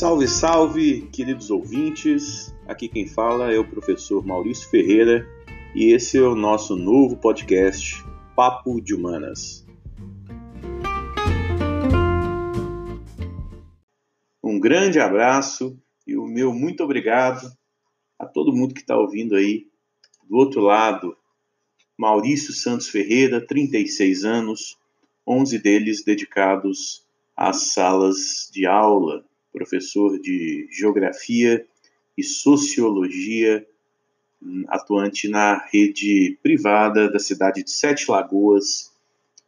Salve, salve, queridos ouvintes! Aqui quem fala é o professor Maurício Ferreira e esse é o nosso novo podcast Papo de Humanas. Um grande abraço e o meu muito obrigado a todo mundo que está ouvindo aí do outro lado. Maurício Santos Ferreira, 36 anos, 11 deles dedicados às salas de aula, professor de geografia e sociologia, hum, atuante na rede privada da cidade de Sete Lagoas,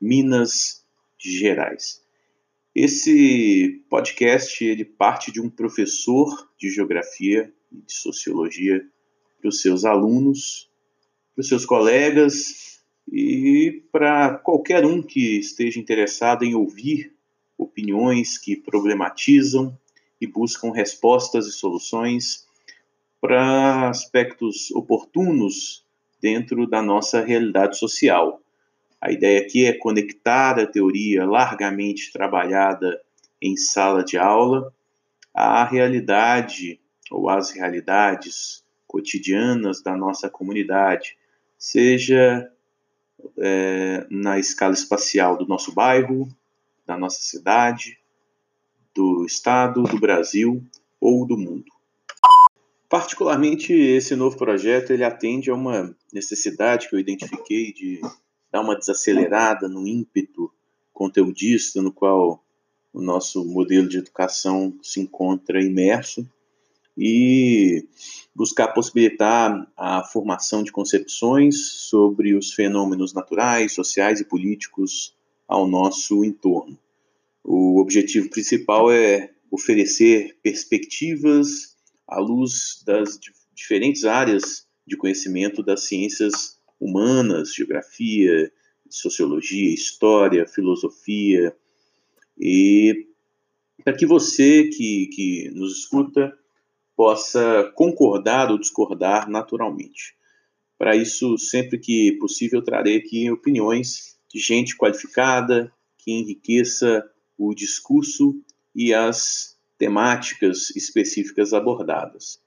Minas Gerais. Esse podcast ele parte de um professor de geografia e de sociologia para os seus alunos, para os seus colegas e para qualquer um que esteja interessado em ouvir opiniões que problematizam e buscam respostas e soluções para aspectos oportunos dentro da nossa realidade social. A ideia aqui é conectar a teoria largamente trabalhada em sala de aula à realidade ou às realidades cotidianas da nossa comunidade, seja é, na escala espacial do nosso bairro, da nossa cidade, do estado, do Brasil ou do mundo. Particularmente esse novo projeto ele atende a uma necessidade que eu identifiquei de dar uma desacelerada no ímpeto conteudista no qual o nosso modelo de educação se encontra imerso e buscar possibilitar a formação de concepções sobre os fenômenos naturais, sociais e políticos ao nosso entorno. O objetivo principal é oferecer perspectivas à luz das diferentes áreas de conhecimento das ciências humanas, geografia, sociologia, história, filosofia, e para que você que, que nos escuta possa concordar ou discordar naturalmente. Para isso, sempre que possível, trarei aqui opiniões de gente qualificada que enriqueça o discurso e as temáticas específicas abordadas.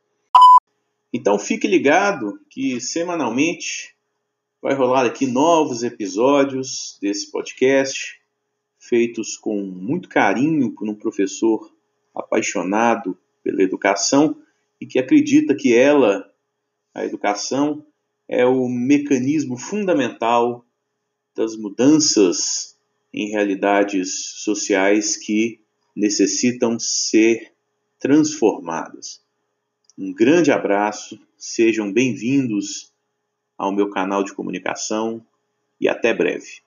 Então fique ligado que semanalmente vai rolar aqui novos episódios desse podcast, feitos com muito carinho por um professor apaixonado pela educação e que acredita que ela, a educação, é o mecanismo fundamental das mudanças em realidades sociais que necessitam ser transformadas. Um grande abraço, sejam bem-vindos ao meu canal de comunicação e até breve.